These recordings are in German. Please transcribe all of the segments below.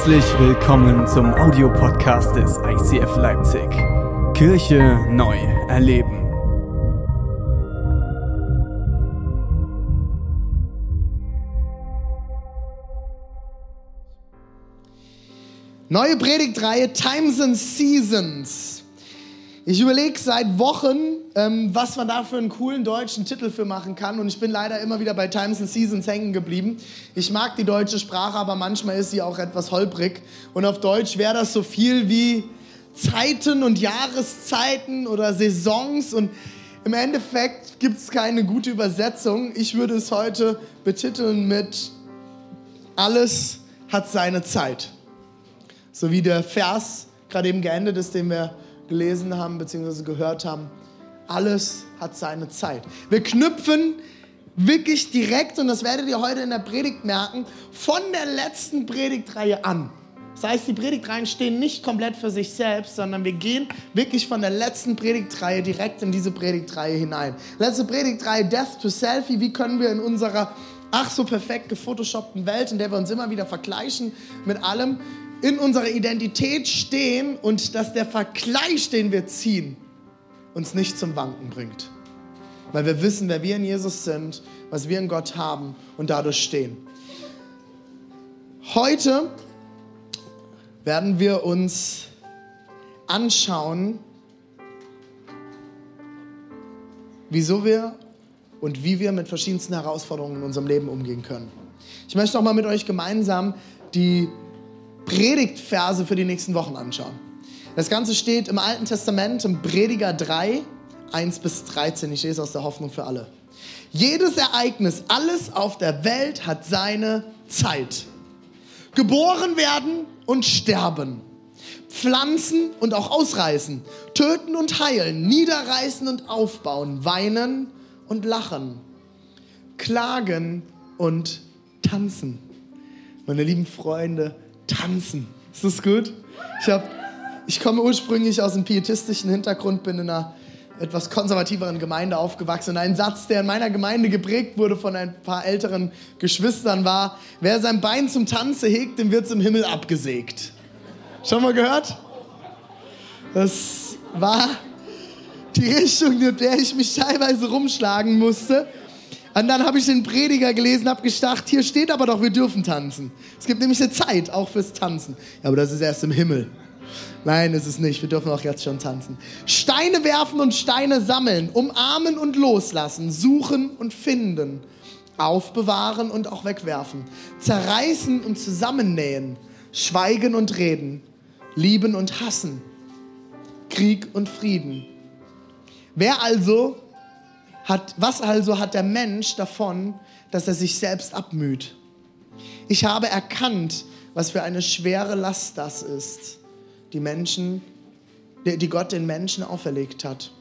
Herzlich willkommen zum Audiopodcast des ICF Leipzig. Kirche neu erleben. Neue Predigtreihe Times and Seasons. Ich überlege seit Wochen, ähm, was man da für einen coolen deutschen Titel für machen kann. Und ich bin leider immer wieder bei Times and Seasons hängen geblieben. Ich mag die deutsche Sprache, aber manchmal ist sie auch etwas holprig. Und auf Deutsch wäre das so viel wie Zeiten und Jahreszeiten oder Saisons. Und im Endeffekt gibt es keine gute Übersetzung. Ich würde es heute betiteln mit Alles hat seine Zeit. So wie der Vers gerade eben geendet ist, den wir gelesen haben bzw. gehört haben. Alles hat seine Zeit. Wir knüpfen wirklich direkt, und das werdet ihr heute in der Predigt merken, von der letzten Predigtreihe an. Das heißt, die Predigtreihen stehen nicht komplett für sich selbst, sondern wir gehen wirklich von der letzten Predigtreihe direkt in diese Predigtreihe hinein. Letzte Predigtreihe Death to Selfie. Wie können wir in unserer ach so perfekt gefotoshoppten Welt, in der wir uns immer wieder vergleichen mit allem, in unserer Identität stehen und dass der Vergleich, den wir ziehen, uns nicht zum Wanken bringt. Weil wir wissen, wer wir in Jesus sind, was wir in Gott haben und dadurch stehen. Heute werden wir uns anschauen, wieso wir und wie wir mit verschiedensten Herausforderungen in unserem Leben umgehen können. Ich möchte auch mal mit euch gemeinsam die Predigtverse für die nächsten Wochen anschauen. Das Ganze steht im Alten Testament, im Prediger 3, 1 bis 13. Ich lese aus der Hoffnung für alle. Jedes Ereignis, alles auf der Welt hat seine Zeit. Geboren werden und sterben. Pflanzen und auch ausreißen. Töten und heilen. Niederreißen und aufbauen. Weinen und lachen. Klagen und tanzen. Meine lieben Freunde, tanzen. Ist das gut? Ich, hab, ich komme ursprünglich aus einem pietistischen Hintergrund, bin in einer etwas konservativeren Gemeinde aufgewachsen. Und ein Satz, der in meiner Gemeinde geprägt wurde von ein paar älteren Geschwistern, war: Wer sein Bein zum Tanze hegt, dem wird im Himmel abgesägt. Schon mal gehört? Das war die Richtung, in der ich mich teilweise rumschlagen musste. Und dann habe ich den Prediger gelesen, habe gedacht, hier steht aber doch, wir dürfen tanzen. Es gibt nämlich eine Zeit auch fürs Tanzen. Ja, aber das ist erst im Himmel. Nein, ist es nicht. Wir dürfen auch jetzt schon tanzen. Steine werfen und Steine sammeln, umarmen und loslassen, suchen und finden, aufbewahren und auch wegwerfen, zerreißen und zusammennähen, schweigen und reden, lieben und hassen, Krieg und Frieden. Wer also hat, was also hat der Mensch davon, dass er sich selbst abmüht? Ich habe erkannt, was für eine schwere Last das ist, die Menschen, die Gott den Menschen auferlegt hat.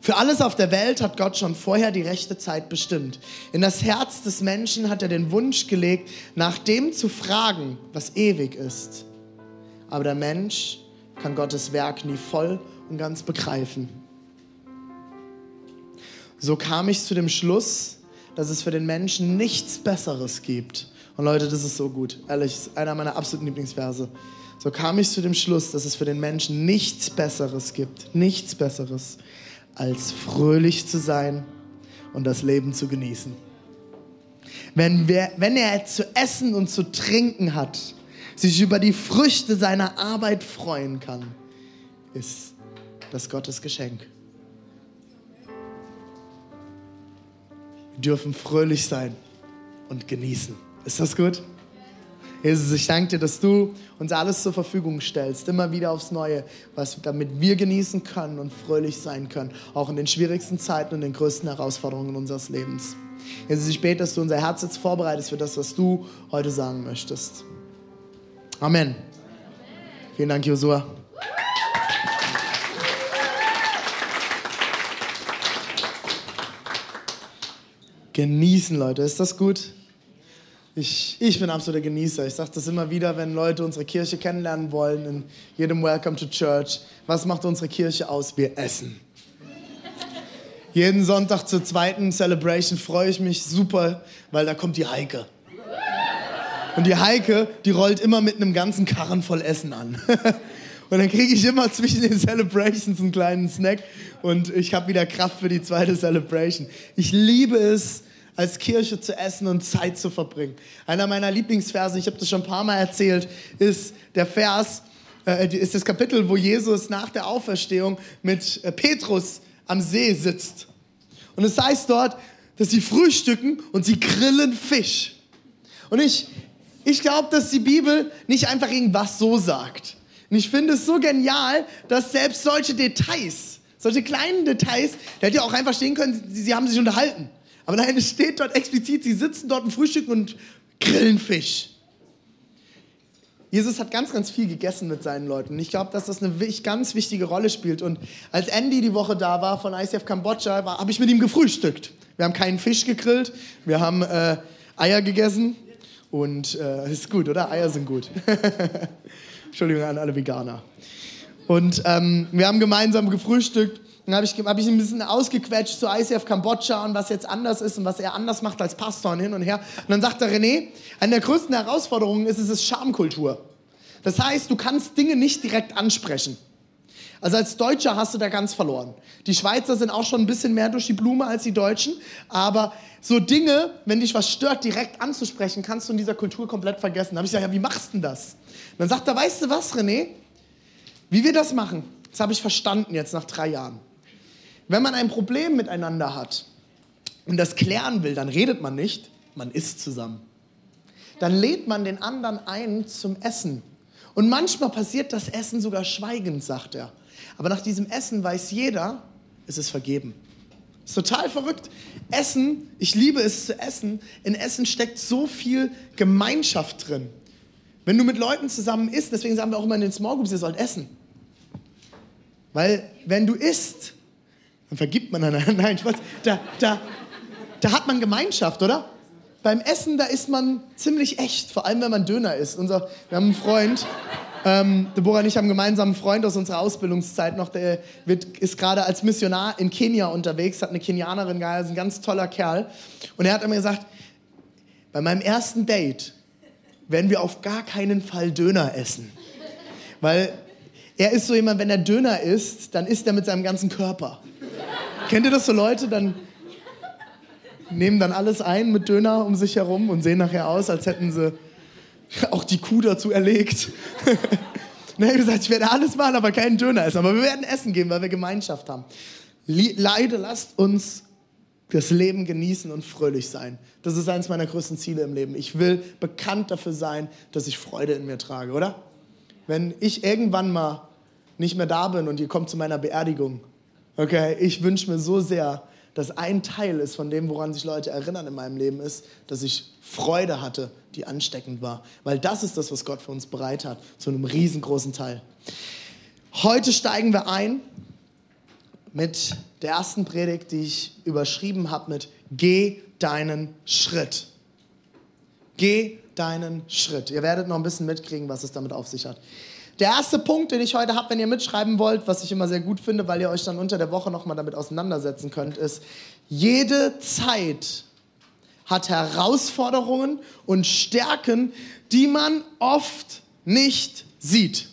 Für alles auf der Welt hat Gott schon vorher die rechte Zeit bestimmt. In das Herz des Menschen hat er den Wunsch gelegt, nach dem zu fragen, was ewig ist. Aber der Mensch kann Gottes Werk nie voll und ganz begreifen. So kam ich zu dem Schluss, dass es für den Menschen nichts Besseres gibt. Und Leute, das ist so gut. Ehrlich, ist einer meiner absoluten Lieblingsverse. So kam ich zu dem Schluss, dass es für den Menschen nichts Besseres gibt. Nichts Besseres, als fröhlich zu sein und das Leben zu genießen. Wenn, wir, wenn er zu essen und zu trinken hat, sich über die Früchte seiner Arbeit freuen kann, ist das Gottes Geschenk. Wir dürfen fröhlich sein und genießen. Ist das gut? Jesus, ich danke dir, dass du uns alles zur Verfügung stellst, immer wieder aufs Neue, was, damit wir genießen können und fröhlich sein können, auch in den schwierigsten Zeiten und den größten Herausforderungen unseres Lebens. Jesus, ich bete, dass du unser Herz jetzt vorbereitest für das, was du heute sagen möchtest. Amen. Vielen Dank, Josua. Genießen, Leute. Ist das gut? Ich, ich bin absoluter Genießer. Ich sage das immer wieder, wenn Leute unsere Kirche kennenlernen wollen, in jedem Welcome to Church. Was macht unsere Kirche aus? Wir essen. Jeden Sonntag zur zweiten Celebration freue ich mich super, weil da kommt die Heike. Und die Heike, die rollt immer mit einem ganzen Karren voll Essen an. Und dann kriege ich immer zwischen den Celebrations einen kleinen Snack und ich habe wieder Kraft für die zweite Celebration. Ich liebe es, als Kirche zu essen und Zeit zu verbringen. Einer meiner Lieblingsverse, ich habe das schon ein paar Mal erzählt, ist der Vers, äh, ist das Kapitel, wo Jesus nach der Auferstehung mit äh, Petrus am See sitzt. Und es heißt dort, dass sie frühstücken und sie grillen Fisch. Und ich, ich glaube, dass die Bibel nicht einfach irgendwas so sagt. Und ich finde es so genial, dass selbst solche Details, solche kleinen Details, der hätte ja auch einfach stehen können, sie, sie haben sich unterhalten. Aber nein, es steht dort explizit, sie sitzen dort im Frühstück und grillen Fisch. Jesus hat ganz, ganz viel gegessen mit seinen Leuten. Ich glaube, dass das eine ganz wichtige Rolle spielt. Und als Andy die Woche da war von ICF Kambodscha, habe ich mit ihm gefrühstückt. Wir haben keinen Fisch gegrillt, wir haben äh, Eier gegessen. Und äh, ist gut, oder? Eier sind gut. Entschuldigung an alle Veganer. Und ähm, wir haben gemeinsam gefrühstückt. Dann habe ich, hab ich ein bisschen ausgequetscht zu ICF Kambodscha und was jetzt anders ist und was er anders macht als Pastor und hin und her. Und dann sagt er, René, eine der größten Herausforderungen ist, es ist Schamkultur. Das heißt, du kannst Dinge nicht direkt ansprechen. Also als Deutscher hast du da ganz verloren. Die Schweizer sind auch schon ein bisschen mehr durch die Blume als die Deutschen, aber so Dinge, wenn dich was stört, direkt anzusprechen, kannst du in dieser Kultur komplett vergessen. Da habe ich gesagt, ja, wie machst du denn das? Und dann sagt er, weißt du was, René? Wie wir das machen, das habe ich verstanden jetzt nach drei Jahren. Wenn man ein Problem miteinander hat und das klären will, dann redet man nicht, man isst zusammen. Dann lädt man den anderen ein zum Essen. Und manchmal passiert das Essen sogar schweigend, sagt er. Aber nach diesem Essen weiß jeder, es ist vergeben. ist total verrückt. Essen, ich liebe es zu essen. In Essen steckt so viel Gemeinschaft drin. Wenn du mit Leuten zusammen isst, deswegen sagen wir auch immer in den Small Groups, ihr sollt essen. Weil wenn du isst, dann vergibt man einander. Nein, Spaß. Da, da, da hat man Gemeinschaft, oder? Beim Essen, da ist man ziemlich echt, vor allem wenn man Döner isst. Unser, wir haben einen Freund, ähm, Deborah und ich haben einen gemeinsamen Freund aus unserer Ausbildungszeit noch, der wird, ist gerade als Missionar in Kenia unterwegs, hat eine Kenianerin geheiratet, ist ein ganz toller Kerl. Und er hat immer gesagt, bei meinem ersten Date werden wir auf gar keinen Fall Döner essen. Weil er ist so jemand, wenn er Döner isst, dann isst er mit seinem ganzen Körper. Kennt ihr das so Leute? Dann nehmen dann alles ein mit Döner um sich herum und sehen nachher aus, als hätten sie auch die Kuh dazu erlegt. er hat gesagt, ich werde alles machen, aber keinen Döner essen. Aber wir werden essen gehen, weil wir Gemeinschaft haben. Leide, lasst uns das Leben genießen und fröhlich sein. Das ist eines meiner größten Ziele im Leben. Ich will bekannt dafür sein, dass ich Freude in mir trage, oder? Wenn ich irgendwann mal nicht mehr da bin und ihr kommt zu meiner Beerdigung, okay, ich wünsche mir so sehr, dass ein Teil ist von dem, woran sich Leute erinnern in meinem Leben, ist, dass ich Freude hatte, die ansteckend war. Weil das ist das, was Gott für uns bereit hat, zu einem riesengroßen Teil. Heute steigen wir ein mit der ersten Predigt, die ich überschrieben habe mit Geh deinen Schritt. Geh deinen Schritt. Ihr werdet noch ein bisschen mitkriegen, was es damit auf sich hat. Der erste Punkt, den ich heute habe, wenn ihr mitschreiben wollt, was ich immer sehr gut finde, weil ihr euch dann unter der Woche nochmal damit auseinandersetzen könnt, ist, jede Zeit hat Herausforderungen und Stärken, die man oft nicht sieht.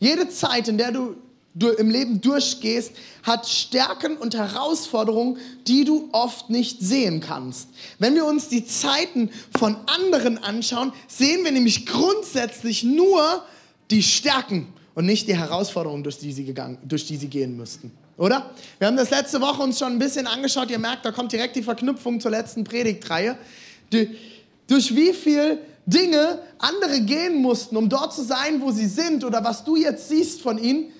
Jede Zeit, in der du du im Leben durchgehst, hat Stärken und Herausforderungen, die du oft nicht sehen kannst. Wenn wir uns die Zeiten von anderen anschauen, sehen wir nämlich grundsätzlich nur die Stärken und nicht die Herausforderungen, durch die sie, gegangen, durch die sie gehen müssten. Oder? Wir haben das letzte Woche uns schon ein bisschen angeschaut. Ihr merkt, da kommt direkt die Verknüpfung zur letzten Predigtreihe. Die, durch wie viel Dinge andere gehen mussten, um dort zu sein, wo sie sind oder was du jetzt siehst von ihnen,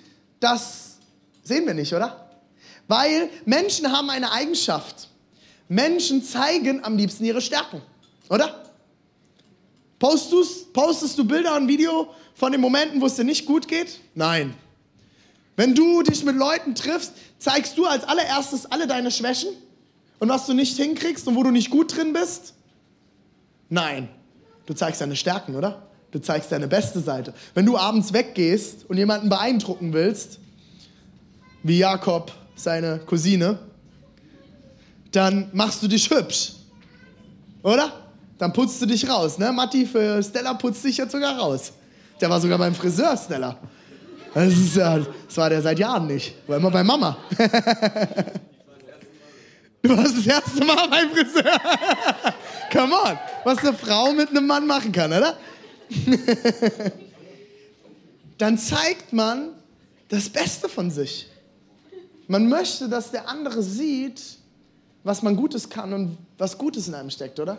das sehen wir nicht, oder? Weil Menschen haben eine Eigenschaft. Menschen zeigen am liebsten ihre Stärken, oder? Postest, postest du Bilder und Video von den Momenten, wo es dir nicht gut geht? Nein. Wenn du dich mit Leuten triffst, zeigst du als allererstes alle deine Schwächen und was du nicht hinkriegst und wo du nicht gut drin bist? Nein. Du zeigst deine Stärken, oder? Du zeigst deine beste Seite. Wenn du abends weggehst und jemanden beeindrucken willst, wie Jakob seine Cousine, dann machst du dich hübsch. Oder? dann putzt du dich raus. Ne? Matti für Stella putzt dich jetzt sogar raus. Der war sogar beim Friseur, Stella. Das, ist das war der seit Jahren nicht. War immer bei Mama. Du warst das erste Mal beim Friseur. Come on. Was eine Frau mit einem Mann machen kann, oder? Dann zeigt man das Beste von sich. Man möchte, dass der andere sieht, was man Gutes kann und was Gutes in einem steckt, oder?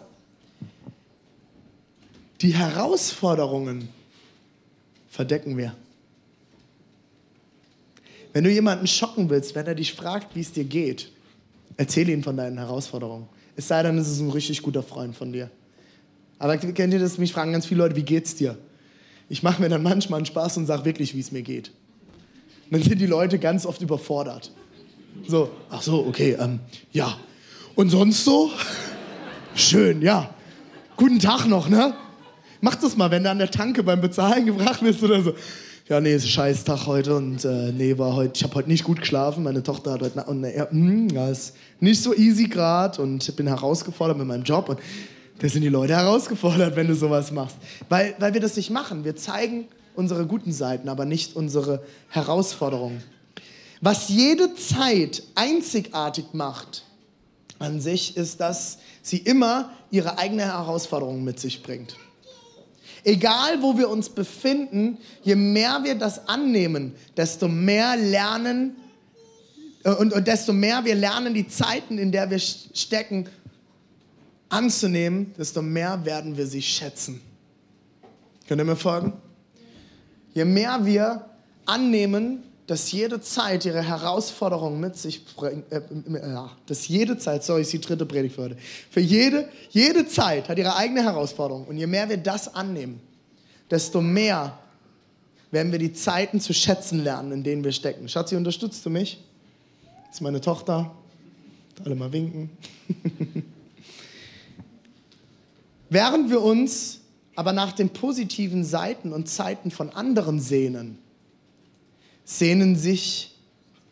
Die Herausforderungen verdecken wir. Wenn du jemanden schocken willst, wenn er dich fragt, wie es dir geht, erzähle ihm von deinen Herausforderungen. Es sei denn, es ist ein richtig guter Freund von dir. Aber kennt ihr das? Mich fragen ganz viele Leute, wie geht's dir? Ich mache mir dann manchmal einen Spaß und sage wirklich, wie es mir geht. Und dann sind die Leute ganz oft überfordert. So, ach so, okay, ähm, ja. Und sonst so? Schön, ja. Guten Tag noch, ne? Mach das mal, wenn du an der Tanke beim Bezahlen gebracht bist oder so ja, nee, ist ein scheiß Tag heute und äh, nee, war heute, ich habe heute nicht gut geschlafen. Meine Tochter hat heute, und äh, hm, ja, ist nicht so easy gerade und ich bin herausgefordert mit meinem Job und da sind die Leute herausgefordert, wenn du sowas machst. Weil, weil wir das nicht machen. Wir zeigen unsere guten Seiten, aber nicht unsere Herausforderungen. Was jede Zeit einzigartig macht an sich, ist, dass sie immer ihre eigene Herausforderung mit sich bringt. Egal, wo wir uns befinden, je mehr wir das annehmen, desto mehr lernen äh, und, und desto mehr wir lernen, die Zeiten, in der wir stecken, anzunehmen, desto mehr werden wir sie schätzen. Könnt ihr mir folgen? Je mehr wir annehmen, dass jede Zeit ihre Herausforderungen mit sich bringt, äh, äh, dass jede Zeit, sorry, ist die dritte Predigt für heute, für jede, jede Zeit hat ihre eigene Herausforderung und je mehr wir das annehmen, desto mehr werden wir die Zeiten zu schätzen lernen, in denen wir stecken. Schatzi, unterstützt du mich? Das ist meine Tochter. Alle mal winken. Während wir uns aber nach den positiven Seiten und Zeiten von anderen sehnen, sehnen sich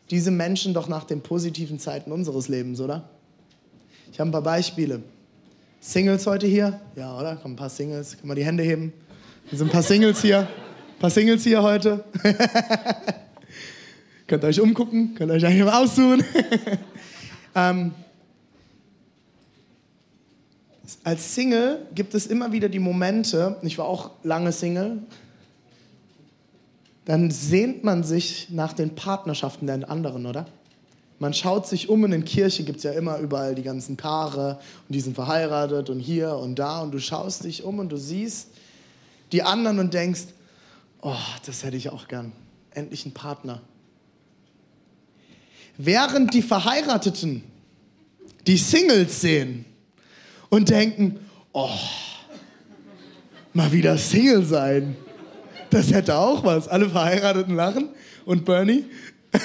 diese Menschen doch nach den positiven Zeiten unseres Lebens, oder? Ich habe ein paar Beispiele. Singles heute hier? Ja, oder? Kommen ein paar Singles. Können wir die Hände heben? Hier sind ein paar Singles hier. Ein paar Singles hier heute. könnt ihr euch umgucken, könnt ihr euch eigentlich mal aussuchen. ähm, als Single gibt es immer wieder die Momente, ich war auch lange Single, dann sehnt man sich nach den Partnerschaften der anderen, oder? Man schaut sich um in den Kirche, gibt es ja immer überall die ganzen Paare und die sind verheiratet und hier und da und du schaust dich um und du siehst die anderen und denkst, oh, das hätte ich auch gern. Endlich einen Partner. Während die Verheirateten die Singles sehen und denken, oh, mal wieder Single sein. Das hätte auch was. Alle Verheirateten lachen und Bernie.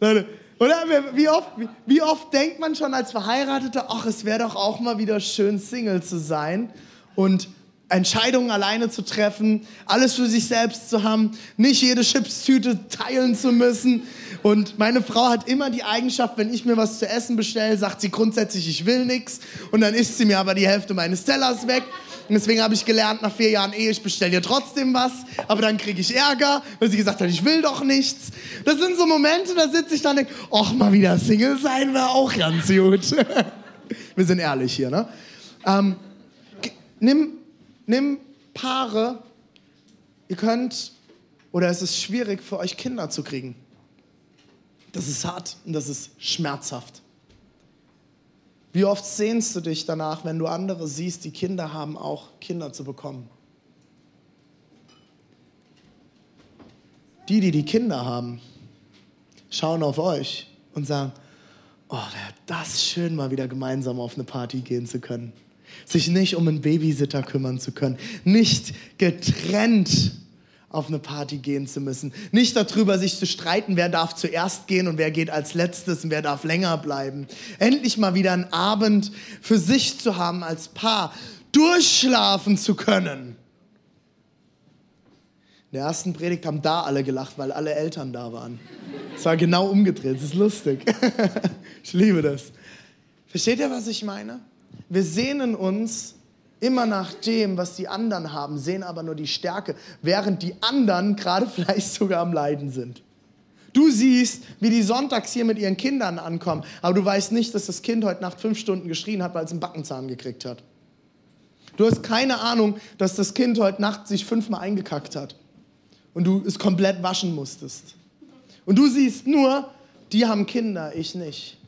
Oder wie oft, wie oft denkt man schon als Verheirateter, ach, es wäre doch auch mal wieder schön, Single zu sein und Entscheidungen alleine zu treffen, alles für sich selbst zu haben, nicht jede Chipstüte teilen zu müssen. Und meine Frau hat immer die Eigenschaft, wenn ich mir was zu essen bestelle, sagt sie grundsätzlich, ich will nichts. Und dann isst sie mir aber die Hälfte meines Tellers weg. Und deswegen habe ich gelernt, nach vier Jahren Ehe, ich bestelle ihr trotzdem was, aber dann kriege ich Ärger, weil sie gesagt hat, ich will doch nichts. Das sind so Momente, da sitze ich dann und denke, ach, mal wieder Single sein wäre auch ganz gut. Wir sind ehrlich hier, ne? Ähm, nimm, nimm Paare, ihr könnt, oder es ist schwierig für euch Kinder zu kriegen. Das ist hart und das ist schmerzhaft. Wie oft sehnst du dich danach, wenn du andere siehst, die Kinder haben, auch Kinder zu bekommen? Die, die die Kinder haben, schauen auf euch und sagen, oh, wäre das schön, mal wieder gemeinsam auf eine Party gehen zu können sich nicht um einen Babysitter kümmern zu können, nicht getrennt auf eine Party gehen zu müssen, nicht darüber sich zu streiten, wer darf zuerst gehen und wer geht als letztes und wer darf länger bleiben. Endlich mal wieder einen Abend für sich zu haben als Paar, durchschlafen zu können. In der ersten Predigt haben da alle gelacht, weil alle Eltern da waren. Es war genau umgedreht, es ist lustig. ich liebe das. Versteht ihr, was ich meine? Wir sehnen uns immer nach dem, was die anderen haben, sehen aber nur die Stärke, während die anderen gerade vielleicht sogar am Leiden sind. Du siehst, wie die sonntags hier mit ihren Kindern ankommen, aber du weißt nicht, dass das Kind heute Nacht fünf Stunden geschrien hat, weil es einen Backenzahn gekriegt hat. Du hast keine Ahnung, dass das Kind heute Nacht sich fünfmal eingekackt hat und du es komplett waschen musstest. Und du siehst nur, die haben Kinder, ich nicht.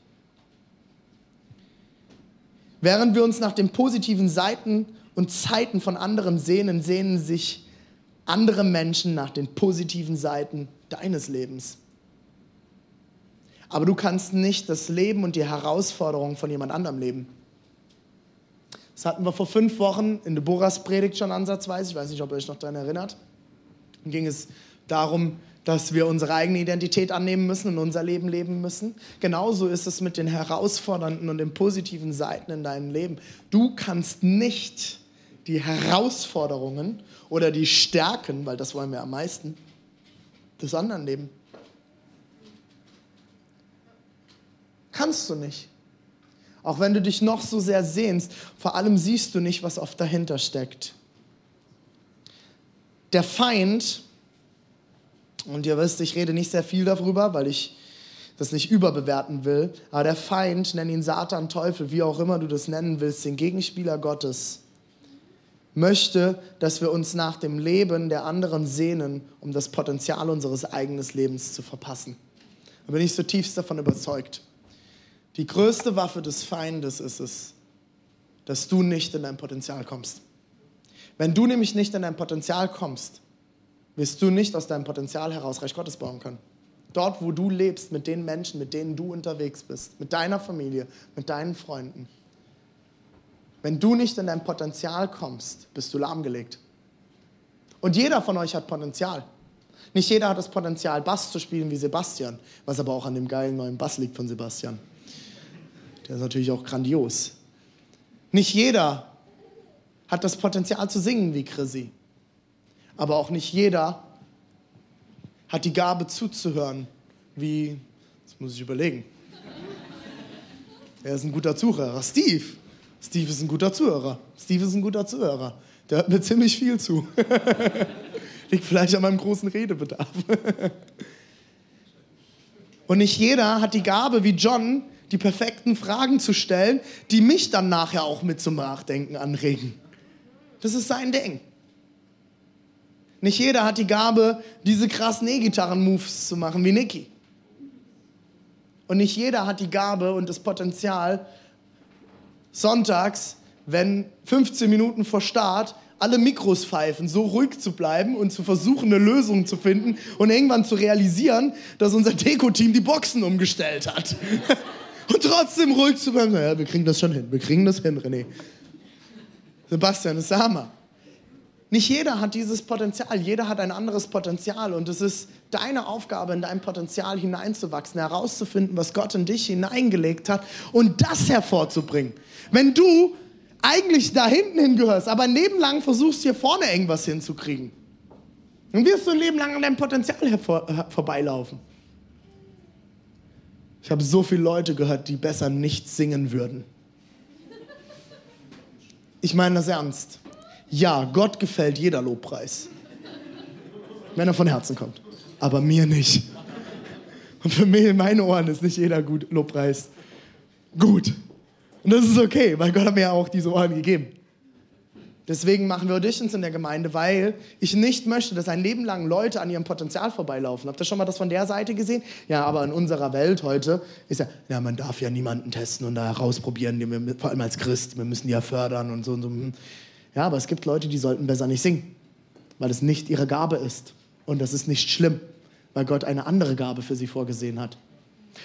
Während wir uns nach den positiven Seiten und Zeiten von anderen sehnen, sehnen sich andere Menschen nach den positiven Seiten deines Lebens. Aber du kannst nicht das Leben und die Herausforderungen von jemand anderem leben. Das hatten wir vor fünf Wochen in Deborahs Predigt schon ansatzweise. Ich weiß nicht, ob ihr euch noch daran erinnert. Dann ging es darum, dass wir unsere eigene Identität annehmen müssen und unser Leben leben müssen. Genauso ist es mit den herausfordernden und den positiven Seiten in deinem Leben. Du kannst nicht die Herausforderungen oder die Stärken, weil das wollen wir am meisten, des anderen leben. Kannst du nicht. Auch wenn du dich noch so sehr sehnst, vor allem siehst du nicht, was oft dahinter steckt. Der Feind und ihr wisst, ich rede nicht sehr viel darüber, weil ich das nicht überbewerten will. Aber der Feind, nenn ihn Satan, Teufel, wie auch immer du das nennen willst, den Gegenspieler Gottes, möchte, dass wir uns nach dem Leben der anderen sehnen, um das Potenzial unseres eigenen Lebens zu verpassen. Da bin ich zutiefst davon überzeugt. Die größte Waffe des Feindes ist es, dass du nicht in dein Potenzial kommst. Wenn du nämlich nicht in dein Potenzial kommst, wirst du nicht aus deinem Potenzial heraus Reich Gottes bauen können. Dort, wo du lebst, mit den Menschen, mit denen du unterwegs bist, mit deiner Familie, mit deinen Freunden. Wenn du nicht in dein Potenzial kommst, bist du lahmgelegt. Und jeder von euch hat Potenzial. Nicht jeder hat das Potenzial, Bass zu spielen wie Sebastian, was aber auch an dem geilen neuen Bass liegt von Sebastian. Der ist natürlich auch grandios. Nicht jeder hat das Potenzial zu singen wie Chrissy. Aber auch nicht jeder hat die Gabe zuzuhören, wie, das muss ich überlegen. Er ist ein guter Zuhörer. Steve. Steve ist ein guter Zuhörer. Steve ist ein guter Zuhörer. Der hört mir ziemlich viel zu. Liegt vielleicht an meinem großen Redebedarf. Und nicht jeder hat die Gabe, wie John, die perfekten Fragen zu stellen, die mich dann nachher auch mit zum Nachdenken anregen. Das ist sein Ding. Nicht jeder hat die Gabe, diese krassen E-Gitarren-Moves zu machen wie Nicky. Und nicht jeder hat die Gabe und das Potenzial, sonntags, wenn 15 Minuten vor Start alle Mikros pfeifen, so ruhig zu bleiben und zu versuchen, eine Lösung zu finden und irgendwann zu realisieren, dass unser Deko-Team die Boxen umgestellt hat. und trotzdem ruhig zu bleiben. Ja, wir kriegen das schon hin, wir kriegen das hin, René. Sebastian, das ist der Hammer. Nicht jeder hat dieses Potenzial, jeder hat ein anderes Potenzial und es ist deine Aufgabe, in dein Potenzial hineinzuwachsen, herauszufinden, was Gott in dich hineingelegt hat und das hervorzubringen. Wenn du eigentlich da hinten hingehörst, aber ein Leben lang versuchst, hier vorne irgendwas hinzukriegen, dann wirst du ein Leben lang an deinem Potenzial hervor, äh, vorbeilaufen. Ich habe so viele Leute gehört, die besser nicht singen würden. Ich meine das ernst. Ja, Gott gefällt jeder Lobpreis. Wenn er von Herzen kommt. Aber mir nicht. Und für mich in meinen Ohren ist nicht jeder gut Lobpreis gut. Und das ist okay, weil Gott hat mir ja auch diese Ohren gegeben. Deswegen machen wir Auditions in der Gemeinde, weil ich nicht möchte, dass ein Leben lang Leute an ihrem Potenzial vorbeilaufen. Habt ihr schon mal das von der Seite gesehen? Ja, aber in unserer Welt heute ist ja, ja, man darf ja niemanden testen und da herausprobieren, vor allem als Christ, wir müssen die ja fördern und so und so. Ja, aber es gibt Leute, die sollten besser nicht singen, weil es nicht ihre Gabe ist. Und das ist nicht schlimm, weil Gott eine andere Gabe für sie vorgesehen hat.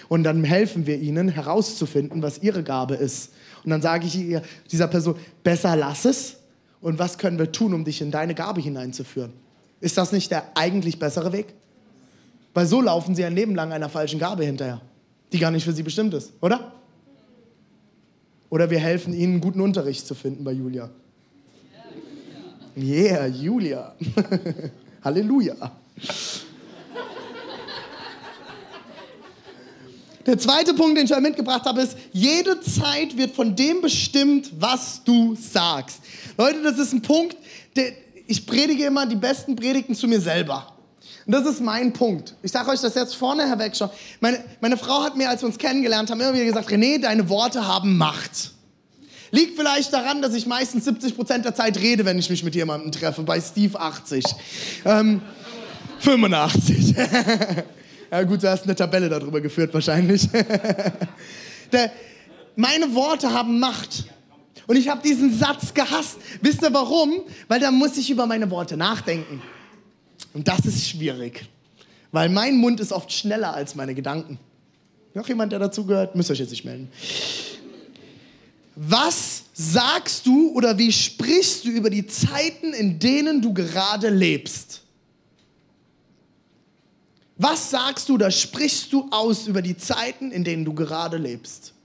Und dann helfen wir ihnen herauszufinden, was ihre Gabe ist. Und dann sage ich ihr, dieser Person, besser lass es. Und was können wir tun, um dich in deine Gabe hineinzuführen? Ist das nicht der eigentlich bessere Weg? Weil so laufen sie ein Leben lang einer falschen Gabe hinterher, die gar nicht für sie bestimmt ist, oder? Oder wir helfen ihnen, guten Unterricht zu finden bei Julia. Yeah, Julia. Halleluja. Der zweite Punkt, den ich euch mitgebracht habe, ist, jede Zeit wird von dem bestimmt, was du sagst. Leute, das ist ein Punkt, der, ich predige immer die besten Predigten zu mir selber. Und das ist mein Punkt. Ich sage euch das jetzt vorne herweg schon. Meine, meine Frau hat mir, als wir uns kennengelernt haben, immer wieder gesagt, René, deine Worte haben Macht. Liegt vielleicht daran, dass ich meistens 70 Prozent der Zeit rede, wenn ich mich mit jemandem treffe. Bei Steve 80. Ähm, 85. ja gut, du hast eine Tabelle darüber geführt wahrscheinlich. der, meine Worte haben Macht. Und ich habe diesen Satz gehasst. Wisst ihr warum? Weil da muss ich über meine Worte nachdenken. Und das ist schwierig. Weil mein Mund ist oft schneller als meine Gedanken. Noch jemand, der dazu gehört? Müsst ihr euch jetzt nicht melden. Was sagst du oder wie sprichst du über die Zeiten, in denen du gerade lebst? Was sagst du oder sprichst du aus über die Zeiten, in denen du gerade lebst?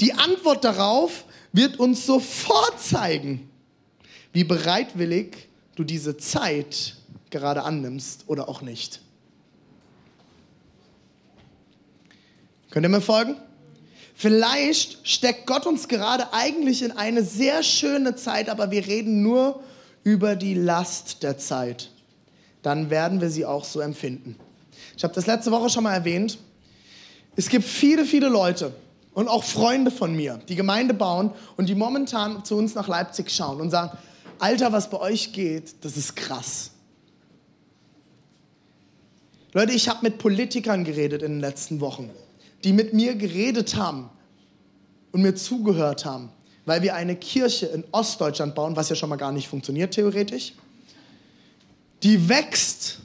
Die Antwort darauf wird uns sofort zeigen, wie bereitwillig du diese Zeit gerade annimmst oder auch nicht. Könnt ihr mir folgen? Vielleicht steckt Gott uns gerade eigentlich in eine sehr schöne Zeit, aber wir reden nur über die Last der Zeit. Dann werden wir sie auch so empfinden. Ich habe das letzte Woche schon mal erwähnt. Es gibt viele, viele Leute, und auch Freunde von mir, die Gemeinde bauen und die momentan zu uns nach Leipzig schauen und sagen, Alter, was bei euch geht, das ist krass. Leute, ich habe mit Politikern geredet in den letzten Wochen, die mit mir geredet haben und mir zugehört haben, weil wir eine Kirche in Ostdeutschland bauen, was ja schon mal gar nicht funktioniert theoretisch, die wächst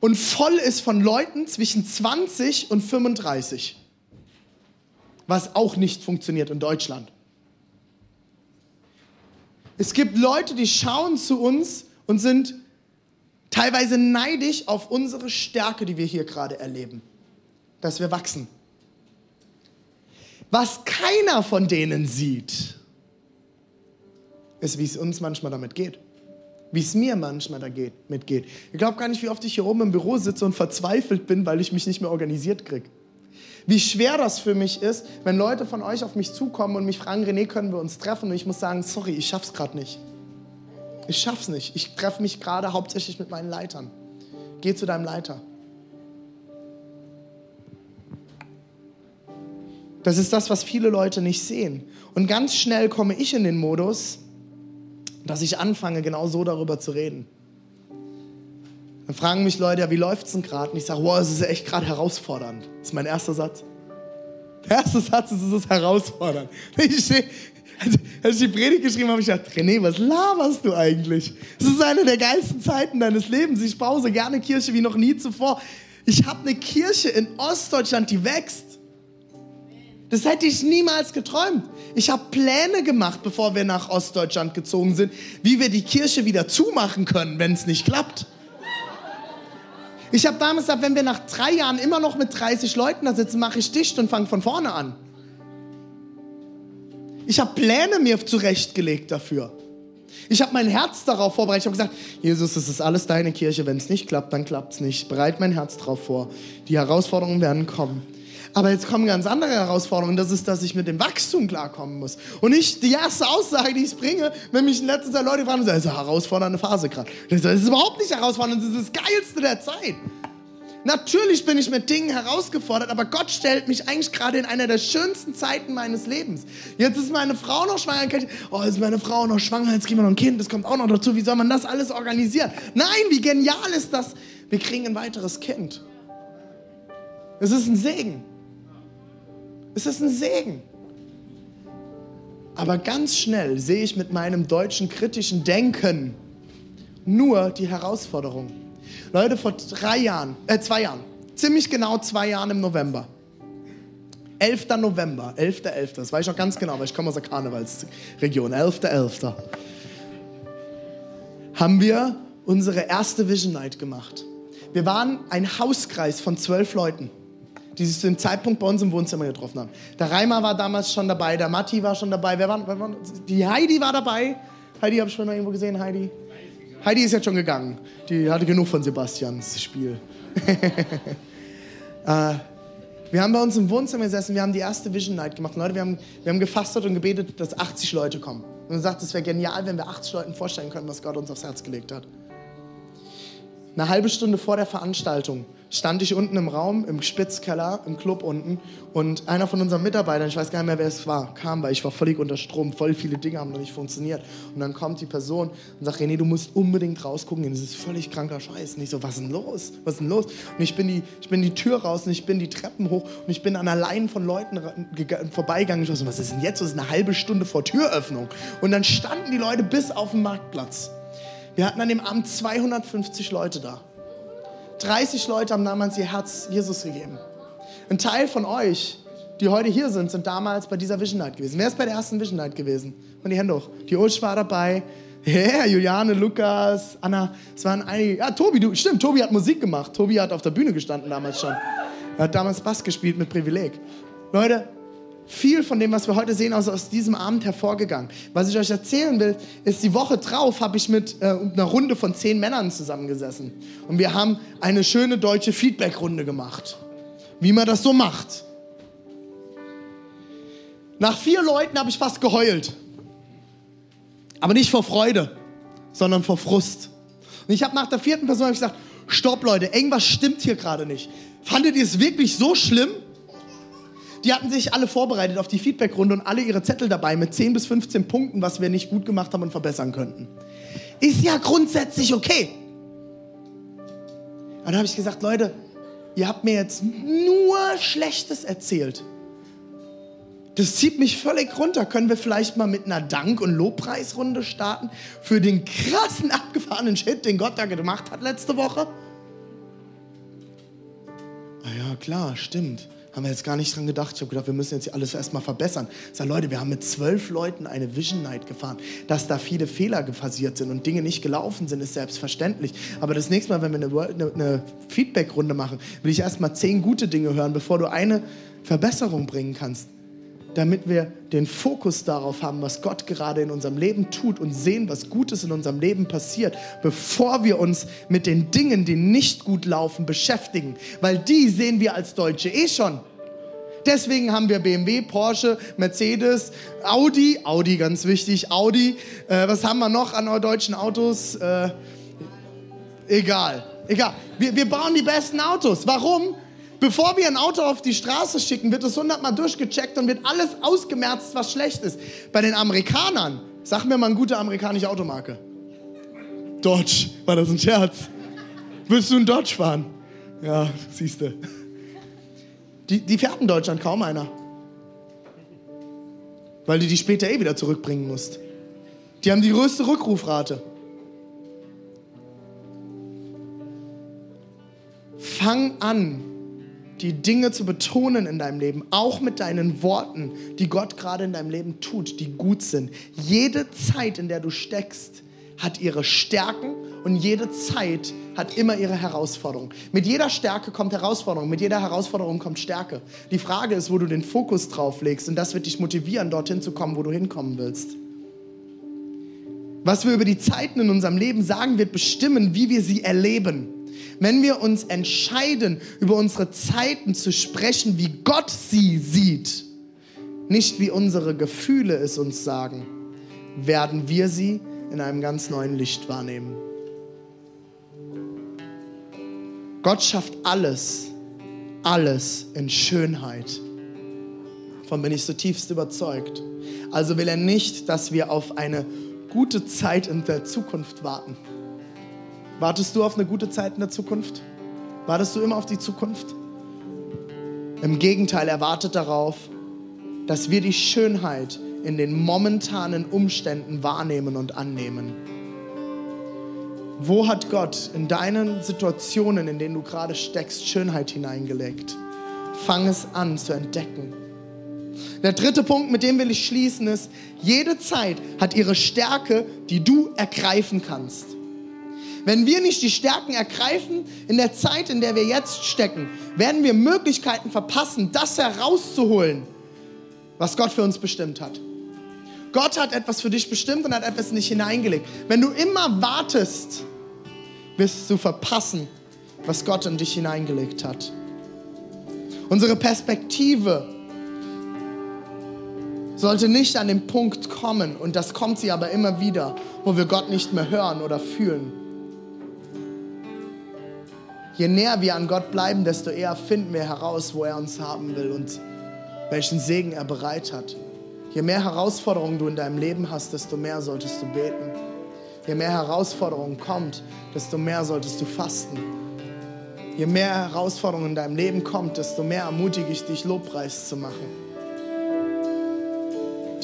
und voll ist von Leuten zwischen 20 und 35 was auch nicht funktioniert in Deutschland. Es gibt Leute, die schauen zu uns und sind teilweise neidisch auf unsere Stärke, die wir hier gerade erleben, dass wir wachsen. Was keiner von denen sieht, ist, wie es uns manchmal damit geht. Wie es mir manchmal damit geht. Ich glaube gar nicht, wie oft ich hier oben im Büro sitze und verzweifelt bin, weil ich mich nicht mehr organisiert kriege wie schwer das für mich ist, wenn Leute von euch auf mich zukommen und mich fragen, René, können wir uns treffen? Und ich muss sagen, sorry, ich schaff's gerade nicht. Ich schaff's nicht. Ich treffe mich gerade hauptsächlich mit meinen Leitern. Geh zu deinem Leiter. Das ist das, was viele Leute nicht sehen. Und ganz schnell komme ich in den Modus, dass ich anfange, genau so darüber zu reden. Dann fragen mich Leute, ja, wie läuft's denn gerade? Und ich sage, wow, es ist echt gerade herausfordernd. Das ist mein erster Satz. Der erste Satz ist, es ist herausfordernd. Ich steh, als ich die Predigt geschrieben habe, habe ich gedacht, René, was laberst du eigentlich? Es ist eine der geilsten Zeiten deines Lebens. Ich baue so gerne Kirche wie noch nie zuvor. Ich habe eine Kirche in Ostdeutschland, die wächst. Das hätte ich niemals geträumt. Ich habe Pläne gemacht, bevor wir nach Ostdeutschland gezogen sind, wie wir die Kirche wieder zumachen können, wenn es nicht klappt. Ich habe damals gesagt, wenn wir nach drei Jahren immer noch mit 30 Leuten da sitzen, mache ich dicht und fange von vorne an. Ich habe Pläne mir zurechtgelegt dafür. Ich habe mein Herz darauf vorbereitet. Ich habe gesagt, Jesus, es ist alles deine Kirche. Wenn es nicht klappt, dann klappt es nicht. Bereit mein Herz darauf vor. Die Herausforderungen werden kommen. Aber jetzt kommen ganz andere Herausforderungen. Das ist, dass ich mit dem Wachstum klarkommen muss. Und nicht die erste Aussage, die ich bringe, wenn mich letztes Jahr Leute fragen, das ist eine herausfordernde Phase gerade. Das ist überhaupt nicht herausfordernd, das ist das Geilste der Zeit. Natürlich bin ich mit Dingen herausgefordert, aber Gott stellt mich eigentlich gerade in einer der schönsten Zeiten meines Lebens. Jetzt ist meine Frau noch schwanger. Oh, ist meine Frau noch schwanger, jetzt kriegen wir noch ein Kind, das kommt auch noch dazu. Wie soll man das alles organisieren? Nein, wie genial ist das? Wir kriegen ein weiteres Kind. Es ist ein Segen. Es ist ein Segen. Aber ganz schnell sehe ich mit meinem deutschen kritischen Denken nur die Herausforderung. Leute, vor drei Jahren, äh, zwei Jahren, ziemlich genau zwei Jahren im November, 11. November, 11.11., 11., das weiß ich noch ganz genau, weil ich komme aus der Karnevalsregion, 11.11., .11., haben wir unsere erste Vision Night gemacht. Wir waren ein Hauskreis von zwölf Leuten die sich zu dem Zeitpunkt bei uns im Wohnzimmer getroffen haben. Der Reimer war damals schon dabei, der Matti war schon dabei, wer war, wer war die Heidi war dabei. Heidi habe ich schon mal irgendwo gesehen, Heidi. Heidi ist jetzt schon gegangen. Die hatte genug von Sebastians Spiel. äh, Wir haben bei uns im Wohnzimmer gesessen, wir haben die erste Vision Night gemacht. Leute, wir haben, wir haben gefastet und gebetet, dass 80 Leute kommen. Und gesagt, es wäre genial, wenn wir 80 Leuten vorstellen können, was Gott uns aufs Herz gelegt hat. Eine halbe Stunde vor der Veranstaltung stand ich unten im Raum, im Spitzkeller, im Club unten und einer von unseren Mitarbeitern, ich weiß gar nicht mehr, wer es war, kam, weil ich war völlig unter Strom, voll viele Dinge haben noch nicht funktioniert. Und dann kommt die Person und sagt, René, du musst unbedingt rausgucken, das ist völlig kranker Scheiß. Und ich so, was ist denn los? Was ist denn los? Und ich bin die, ich bin die Tür raus und ich bin die Treppen hoch und ich bin an der Leine von Leuten vorbeigegangen. Ich so, was ist denn jetzt? Das ist eine halbe Stunde vor Türöffnung. Und dann standen die Leute bis auf den Marktplatz. Wir hatten an dem Abend 250 Leute da. 30 Leute haben damals ihr Herz Jesus gegeben. Ein Teil von euch, die heute hier sind, sind damals bei dieser Vision Night gewesen. Wer ist bei der ersten Vision Night gewesen? Und die Hände hoch. Die Ulsch war dabei. Yeah, Juliane, Lukas, Anna, es waren einige. Ja, Tobi, du, stimmt, Tobi hat Musik gemacht. Tobi hat auf der Bühne gestanden damals schon. Er hat damals Bass gespielt mit Privileg. Leute, viel von dem, was wir heute sehen, aus, aus diesem Abend hervorgegangen. Was ich euch erzählen will, ist, die Woche drauf habe ich mit äh, einer Runde von zehn Männern zusammengesessen. Und wir haben eine schöne deutsche Feedback-Runde gemacht. Wie man das so macht. Nach vier Leuten habe ich fast geheult. Aber nicht vor Freude, sondern vor Frust. Und ich habe nach der vierten Person gesagt, stopp Leute, irgendwas stimmt hier gerade nicht. Fandet ihr es wirklich so schlimm? Die hatten sich alle vorbereitet auf die Feedbackrunde und alle ihre Zettel dabei mit 10 bis 15 Punkten, was wir nicht gut gemacht haben und verbessern könnten. Ist ja grundsätzlich okay. Und dann habe ich gesagt, Leute, ihr habt mir jetzt nur Schlechtes erzählt. Das zieht mich völlig runter. Können wir vielleicht mal mit einer Dank- und Lobpreisrunde starten für den krassen, abgefahrenen Shit, den Gott da gemacht hat letzte Woche? Ah ja, klar, stimmt haben wir jetzt gar nicht dran gedacht. Ich habe gedacht, wir müssen jetzt hier alles erstmal verbessern. Ich sage, Leute, wir haben mit zwölf Leuten eine Vision Night gefahren. Dass da viele Fehler passiert sind und Dinge nicht gelaufen sind, ist selbstverständlich. Aber das nächste Mal, wenn wir eine, eine, eine Feedback-Runde machen, will ich erstmal zehn gute Dinge hören, bevor du eine Verbesserung bringen kannst damit wir den Fokus darauf haben, was Gott gerade in unserem Leben tut und sehen, was Gutes in unserem Leben passiert, bevor wir uns mit den Dingen, die nicht gut laufen, beschäftigen. Weil die sehen wir als Deutsche eh schon. Deswegen haben wir BMW, Porsche, Mercedes, Audi, Audi ganz wichtig, Audi. Äh, was haben wir noch an deutschen Autos? Äh, egal, egal. Wir, wir bauen die besten Autos. Warum? Bevor wir ein Auto auf die Straße schicken, wird es hundertmal durchgecheckt und wird alles ausgemerzt, was schlecht ist. Bei den Amerikanern, sag mir mal eine gute amerikanische Automarke. Dodge, war das ein Scherz? Willst du einen Dodge fahren? Ja, siehst du. Die, die fährt in Deutschland kaum einer. Weil du die später eh wieder zurückbringen musst. Die haben die größte Rückrufrate. Fang an, die Dinge zu betonen in deinem Leben, auch mit deinen Worten, die Gott gerade in deinem Leben tut, die gut sind. Jede Zeit, in der du steckst, hat ihre Stärken und jede Zeit hat immer ihre Herausforderung. Mit jeder Stärke kommt Herausforderung, mit jeder Herausforderung kommt Stärke. Die Frage ist, wo du den Fokus drauf legst und das wird dich motivieren, dorthin zu kommen, wo du hinkommen willst. Was wir über die Zeiten in unserem Leben sagen, wird bestimmen, wie wir sie erleben. Wenn wir uns entscheiden, über unsere Zeiten zu sprechen, wie Gott sie sieht, nicht wie unsere Gefühle es uns sagen, werden wir sie in einem ganz neuen Licht wahrnehmen. Gott schafft alles, alles in Schönheit. Davon bin ich zutiefst überzeugt. Also will er nicht, dass wir auf eine gute Zeit in der Zukunft warten. Wartest du auf eine gute Zeit in der Zukunft? Wartest du immer auf die Zukunft? Im Gegenteil, er wartet darauf, dass wir die Schönheit in den momentanen Umständen wahrnehmen und annehmen. Wo hat Gott in deinen Situationen, in denen du gerade steckst, Schönheit hineingelegt? Fang es an zu entdecken. Der dritte Punkt, mit dem will ich schließen, ist, jede Zeit hat ihre Stärke, die du ergreifen kannst. Wenn wir nicht die Stärken ergreifen in der Zeit, in der wir jetzt stecken, werden wir Möglichkeiten verpassen, das herauszuholen, was Gott für uns bestimmt hat. Gott hat etwas für dich bestimmt und hat etwas nicht hineingelegt. Wenn du immer wartest, wirst du verpassen, was Gott in dich hineingelegt hat. Unsere Perspektive sollte nicht an den Punkt kommen, und das kommt sie aber immer wieder, wo wir Gott nicht mehr hören oder fühlen. Je näher wir an Gott bleiben, desto eher finden wir heraus, wo er uns haben will und welchen Segen er bereit hat. Je mehr Herausforderungen du in deinem Leben hast, desto mehr solltest du beten. Je mehr Herausforderungen kommt, desto mehr solltest du fasten. Je mehr Herausforderungen in deinem Leben kommt, desto mehr ermutige ich dich, Lobpreis zu machen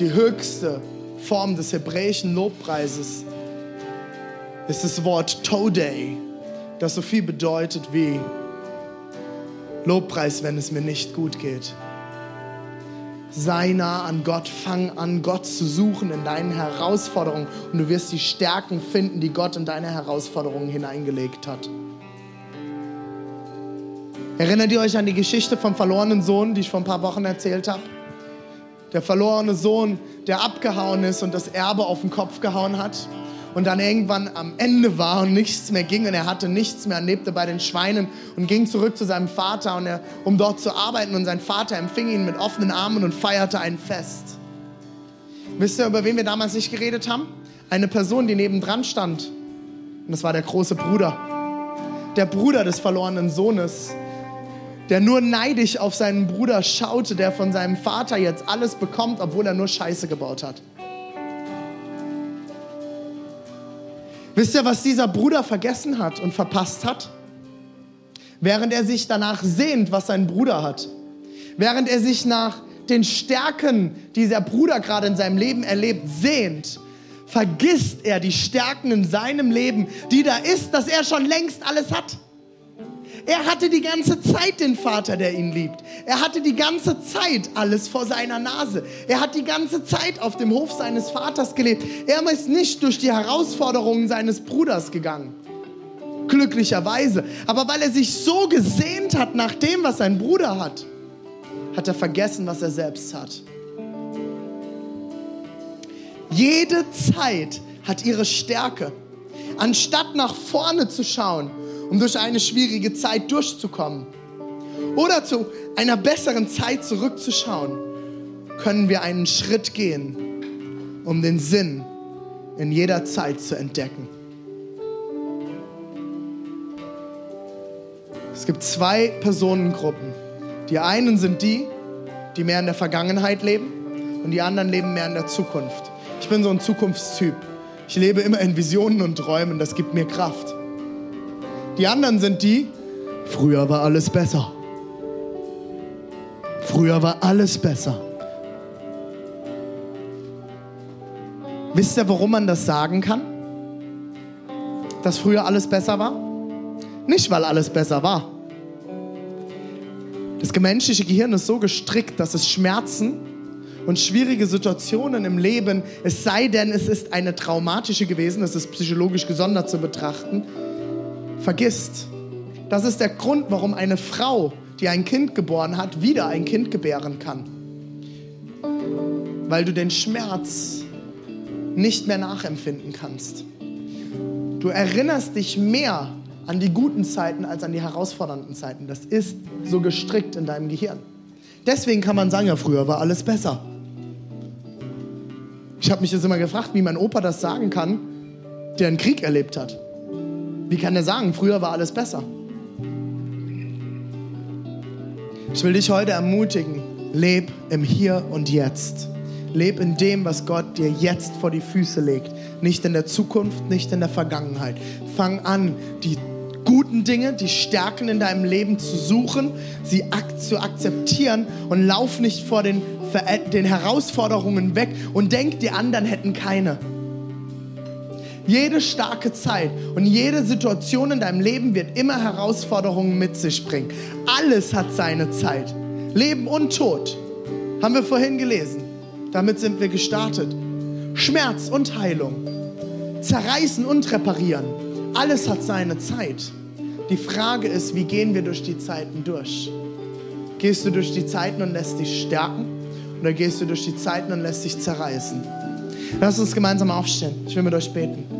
die höchste Form des hebräischen Lobpreises ist das Wort Todei, das so viel bedeutet wie Lobpreis, wenn es mir nicht gut geht. Sei nah an Gott, fang an, Gott zu suchen in deinen Herausforderungen und du wirst die Stärken finden, die Gott in deine Herausforderungen hineingelegt hat. Erinnert ihr euch an die Geschichte vom verlorenen Sohn, die ich vor ein paar Wochen erzählt habe? der verlorene Sohn, der abgehauen ist und das Erbe auf den Kopf gehauen hat und dann irgendwann am Ende war und nichts mehr ging und er hatte nichts mehr, lebte bei den Schweinen und ging zurück zu seinem Vater, und er, um dort zu arbeiten und sein Vater empfing ihn mit offenen Armen und feierte ein Fest. Wisst ihr, über wen wir damals nicht geredet haben? Eine Person, die nebendran stand. Und das war der große Bruder. Der Bruder des verlorenen Sohnes, der nur neidisch auf seinen Bruder schaute, der von seinem Vater jetzt alles bekommt, obwohl er nur Scheiße gebaut hat. Wisst ihr, was dieser Bruder vergessen hat und verpasst hat? Während er sich danach sehnt, was sein Bruder hat, während er sich nach den Stärken, die der Bruder gerade in seinem Leben erlebt, sehnt, vergisst er die Stärken in seinem Leben, die da ist, dass er schon längst alles hat. Er hatte die ganze Zeit den Vater, der ihn liebt. Er hatte die ganze Zeit alles vor seiner Nase. Er hat die ganze Zeit auf dem Hof seines Vaters gelebt. Er ist nicht durch die Herausforderungen seines Bruders gegangen. Glücklicherweise. Aber weil er sich so gesehnt hat nach dem, was sein Bruder hat, hat er vergessen, was er selbst hat. Jede Zeit hat ihre Stärke. Anstatt nach vorne zu schauen um durch eine schwierige Zeit durchzukommen. Oder zu einer besseren Zeit zurückzuschauen, können wir einen Schritt gehen, um den Sinn in jeder Zeit zu entdecken. Es gibt zwei Personengruppen. Die einen sind die, die mehr in der Vergangenheit leben und die anderen leben mehr in der Zukunft. Ich bin so ein Zukunftstyp. Ich lebe immer in Visionen und Träumen, das gibt mir Kraft. Die anderen sind die, früher war alles besser. Früher war alles besser. Wisst ihr, warum man das sagen kann? Dass früher alles besser war? Nicht, weil alles besser war. Das menschliche Gehirn ist so gestrickt, dass es Schmerzen und schwierige Situationen im Leben, es sei denn, es ist eine traumatische gewesen, es ist psychologisch gesondert zu betrachten, vergisst. Das ist der Grund, warum eine Frau, die ein Kind geboren hat, wieder ein Kind gebären kann. Weil du den Schmerz nicht mehr nachempfinden kannst. Du erinnerst dich mehr an die guten Zeiten als an die herausfordernden Zeiten. Das ist so gestrickt in deinem Gehirn. Deswegen kann man sagen, ja, früher war alles besser. Ich habe mich jetzt immer gefragt, wie mein Opa das sagen kann, der einen Krieg erlebt hat. Wie kann er sagen, früher war alles besser? Ich will dich heute ermutigen, leb im Hier und Jetzt. Leb in dem, was Gott dir jetzt vor die Füße legt. Nicht in der Zukunft, nicht in der Vergangenheit. Fang an, die guten Dinge, die Stärken in deinem Leben zu suchen, sie ak zu akzeptieren und lauf nicht vor den, den Herausforderungen weg und denk, die anderen hätten keine. Jede starke Zeit und jede Situation in deinem Leben wird immer Herausforderungen mit sich bringen. Alles hat seine Zeit. Leben und Tod. Haben wir vorhin gelesen. Damit sind wir gestartet. Schmerz und Heilung. Zerreißen und reparieren. Alles hat seine Zeit. Die Frage ist, wie gehen wir durch die Zeiten durch? Gehst du durch die Zeiten und lässt dich stärken? Oder gehst du durch die Zeiten und lässt dich zerreißen? Lass uns gemeinsam aufstehen. Ich will mit euch beten.